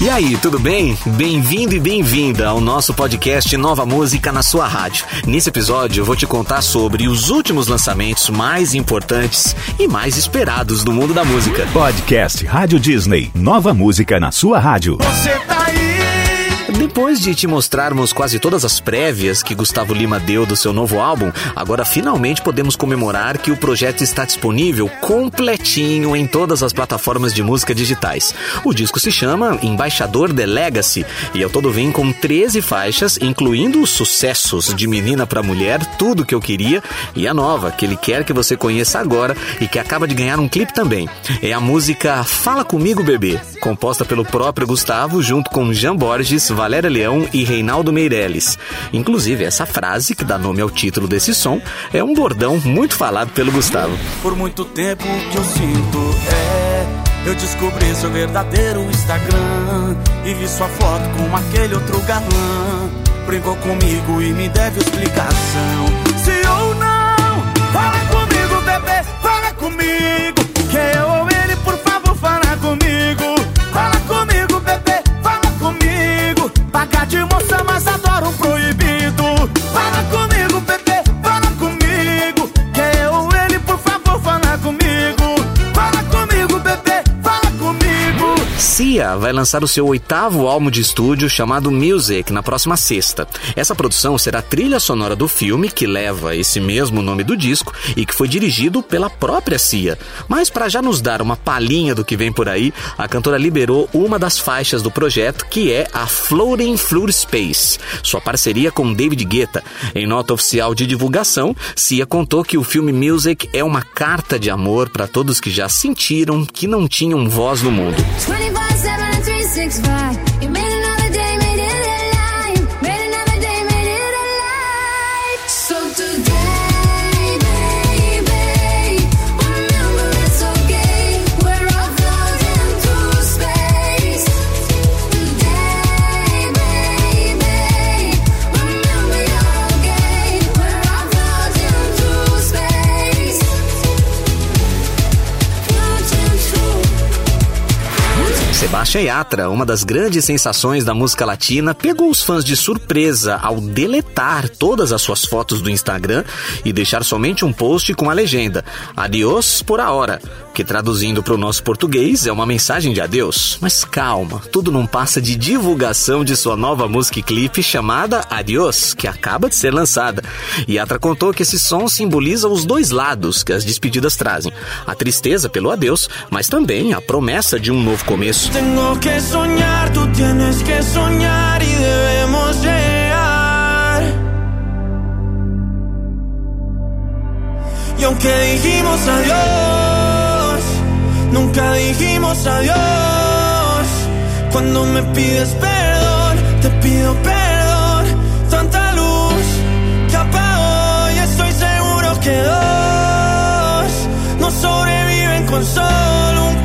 E aí, tudo bem? Bem-vindo e bem-vinda ao nosso podcast Nova Música na sua rádio. Nesse episódio eu vou te contar sobre os últimos lançamentos mais importantes e mais esperados do mundo da música. Podcast Rádio Disney. Nova música na sua rádio. Você tá aí? Depois de te mostrarmos quase todas as prévias que Gustavo Lima deu do seu novo álbum, agora finalmente podemos comemorar que o projeto está disponível completinho em todas as plataformas de música digitais. O disco se chama Embaixador The Legacy e ao todo vem com 13 faixas, incluindo os sucessos de Menina para Mulher, Tudo Que Eu Queria e a nova, que ele quer que você conheça agora e que acaba de ganhar um clipe também. É a música Fala Comigo Bebê, composta pelo próprio Gustavo junto com Jean Borges, Valéria Leão e Reinaldo Meirelles. Inclusive, essa frase, que dá nome ao título desse som, é um bordão muito falado pelo Gustavo. Por muito tempo que eu sinto é. Eu descobri seu verdadeiro Instagram e vi sua foto com aquele outro galã. Brincou comigo e me deve explicação. Se ou não, fala comigo, bebê, fala comigo. Que eu de moça, mas adoro um Cia vai lançar o seu oitavo álbum de estúdio chamado Music na próxima sexta. Essa produção será a trilha sonora do filme que leva esse mesmo nome do disco e que foi dirigido pela própria Cia. Mas para já nos dar uma palhinha do que vem por aí, a cantora liberou uma das faixas do projeto que é a Floating Floor Space, sua parceria com David Guetta. Em nota oficial de divulgação, Cia contou que o filme Music é uma carta de amor para todos que já sentiram que não tinham voz no mundo. takes five. It makes Sebastião Yatra, uma das grandes sensações da música latina, pegou os fãs de surpresa ao deletar todas as suas fotos do Instagram e deixar somente um post com a legenda Adiós por a hora, que traduzindo para o nosso português é uma mensagem de adeus. Mas calma, tudo não passa de divulgação de sua nova música e clipe chamada Adiós, que acaba de ser lançada. Yatra contou que esse som simboliza os dois lados que as despedidas trazem: a tristeza pelo adeus, mas também a promessa de um novo começo. Tengo que soñar, tú tienes que soñar y debemos llegar. Y aunque dijimos adiós, nunca dijimos adiós. Cuando me pides perdón, te pido perdón. Tanta luz que apagó y estoy seguro que dos no sobreviven con solo un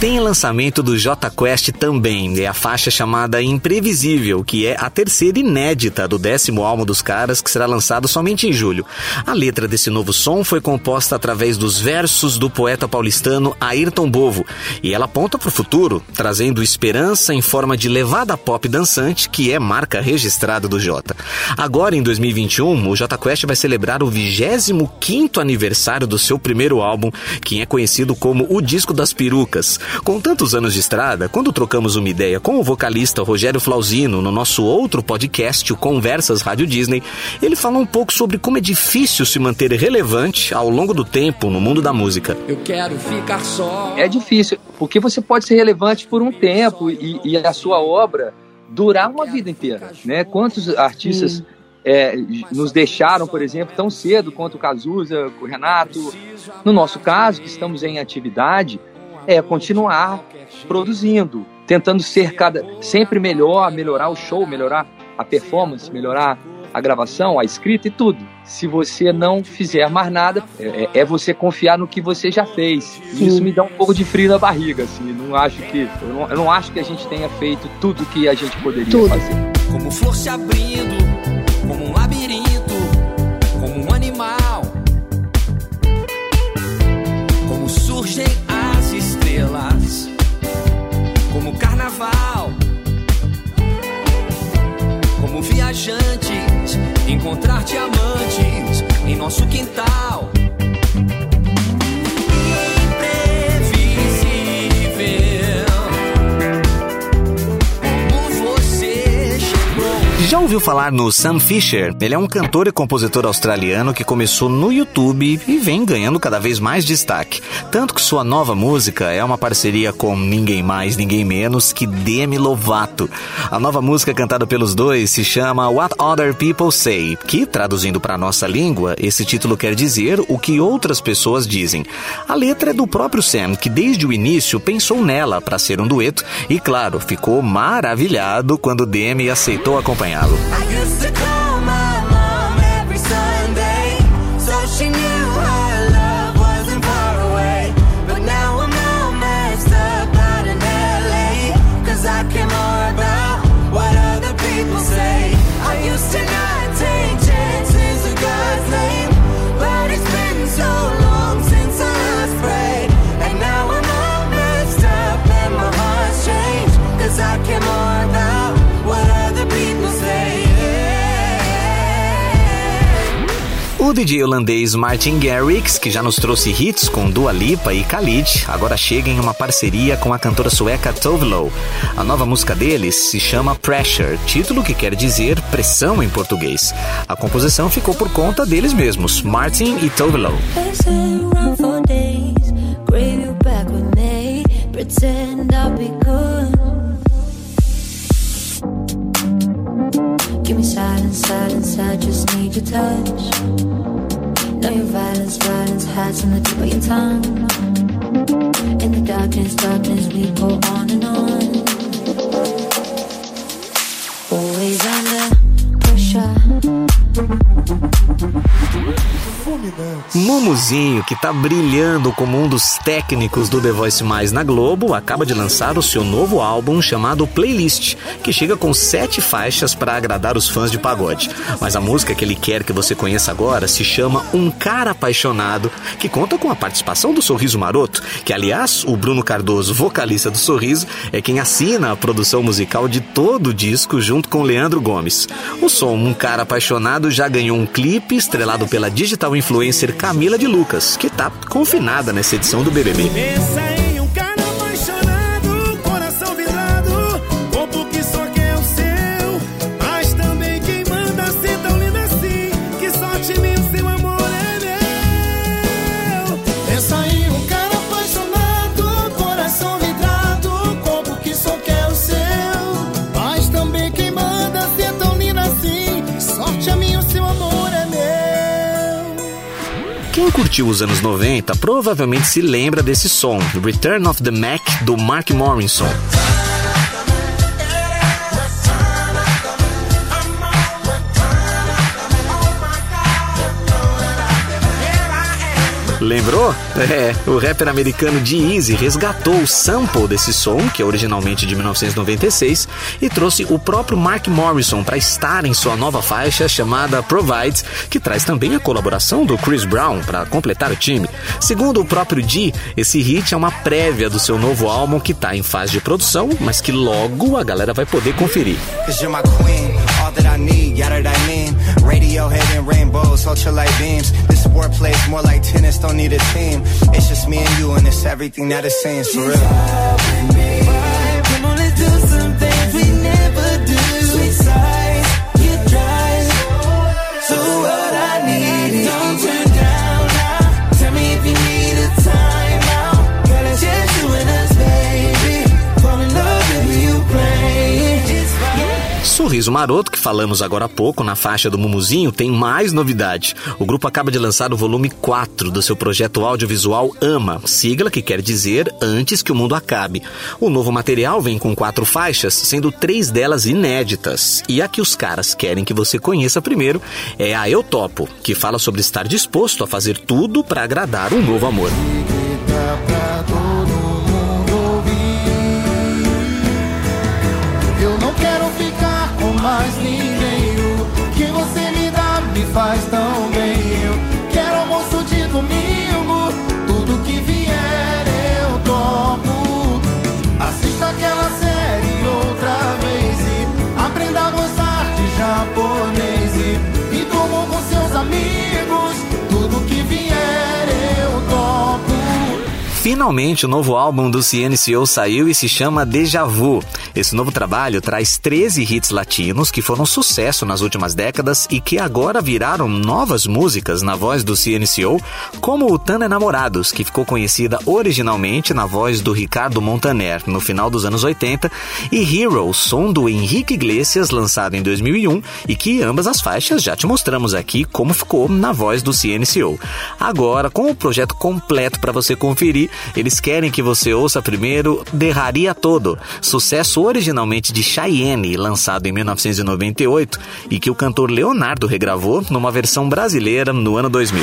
Tem lançamento do J Quest também, é a faixa chamada Imprevisível, que é a terceira inédita do décimo álbum dos caras, que será lançado somente em julho. A letra desse novo som foi composta através dos versos do poeta paulistano Ayrton Bovo, e ela aponta para o futuro, trazendo esperança em forma de levada pop dançante, que é marca registrada do J. Agora, em 2021, o J Quest vai celebrar o 25º aniversário do seu primeiro álbum, que é conhecido como o Disco das Perucas. Com tantos anos de estrada, quando trocamos uma ideia com o vocalista Rogério Flauzino no nosso outro podcast, o Conversas Rádio Disney, ele falou um pouco sobre como é difícil se manter relevante ao longo do tempo no mundo da música. Eu quero ficar só. É difícil, porque você pode ser relevante por um tempo e, e a sua obra durar uma vida inteira, né? Quantos artistas é, nos deixaram, por exemplo, tão cedo quanto o Cazuza, o Renato. No nosso caso, que estamos em atividade, é continuar produzindo, tentando ser cada sempre melhor, melhorar o show, melhorar a performance, melhorar a gravação, a escrita e tudo. Se você não fizer mais nada, é, é você confiar no que você já fez. E isso me dá um pouco de frio na barriga, assim. Não acho que eu não, eu não acho que a gente tenha feito tudo que a gente poderia Tudo. fazer. Como flor se abrindo, ouviu falar no Sam Fisher? Ele é um cantor e compositor australiano que começou no YouTube e vem ganhando cada vez mais destaque. Tanto que sua nova música é uma parceria com ninguém mais, ninguém menos que Demi Lovato. A nova música cantada pelos dois se chama What Other People Say, que, traduzindo para nossa língua, esse título quer dizer o que outras pessoas dizem. A letra é do próprio Sam, que desde o início pensou nela para ser um dueto e, claro, ficou maravilhado quando Demi aceitou acompanhá-lo. I used to call my mom every Sunday, so she knew her love wasn't far away. But now I'm all messed up out in I care more about what other people say. I used to O DJ holandês Martin Garrix, que já nos trouxe hits com Dua Lipa e Khalid, agora chega em uma parceria com a cantora sueca Tove Lo. A nova música deles se chama Pressure, título que quer dizer pressão em português. A composição ficou por conta deles mesmos, Martin e Tove Lo. Pretend I'll be good. Give me silence, silence, I just need your touch. Know your violence, violence hides in the tip of your tongue. In the darkness, darkness, we go on and on. Mumuzinho, que tá brilhando como um dos técnicos do The Voice Mais na Globo, acaba de lançar o seu novo álbum chamado Playlist, que chega com sete faixas para agradar os fãs de pagode. Mas a música que ele quer que você conheça agora se chama Um Cara Apaixonado, que conta com a participação do Sorriso Maroto, que aliás, o Bruno Cardoso, vocalista do Sorriso, é quem assina a produção musical de todo o disco junto com Leandro Gomes. O som Um Cara Apaixonado já ganhou um clipe estrelado pela digital influencer Camila de Lucas, que tá confinada nessa edição do BBB. Curtiu os anos 90 provavelmente se lembra desse som, Return of the Mac, do Mark Morrison. Lembrou? É, o rapper americano G-Eazy resgatou o sample desse som, que é originalmente de 1996, e trouxe o próprio Mark Morrison para estar em sua nova faixa chamada Provide, que traz também a colaboração do Chris Brown para completar o time. Segundo o próprio G, esse hit é uma prévia do seu novo álbum que está em fase de produção, mas que logo a galera vai poder conferir. Cause you're my queen, all that I need, yada that I mean. Radiohead and rainbows, ultralight beams. This sport plays more like tennis, don't need a team. It's just me and you, and it's everything that it seems for real. Sorriso Maroto, que falamos agora há pouco na faixa do Mumuzinho, tem mais novidade. O grupo acaba de lançar o volume 4 do seu projeto audiovisual Ama, sigla que quer dizer Antes que o Mundo Acabe. O novo material vem com quatro faixas, sendo três delas inéditas. E a que os caras querem que você conheça primeiro é a Eu Topo, que fala sobre estar disposto a fazer tudo para agradar um novo amor. Japonês. E, e como com seus amigos. Finalmente, o novo álbum do CNCO saiu e se chama Deja Vu. Esse novo trabalho traz 13 hits latinos que foram sucesso nas últimas décadas e que agora viraram novas músicas na voz do CNCO, como o Tana Enamorados, que ficou conhecida originalmente na voz do Ricardo Montaner no final dos anos 80, e Hero, som do Henrique Iglesias, lançado em 2001 e que ambas as faixas já te mostramos aqui como ficou na voz do CNCO. Agora, com o projeto completo para você conferir, eles querem que você ouça primeiro Derraria Todo, sucesso originalmente de Cheyenne, lançado em 1998 e que o cantor Leonardo regravou numa versão brasileira no ano 2000.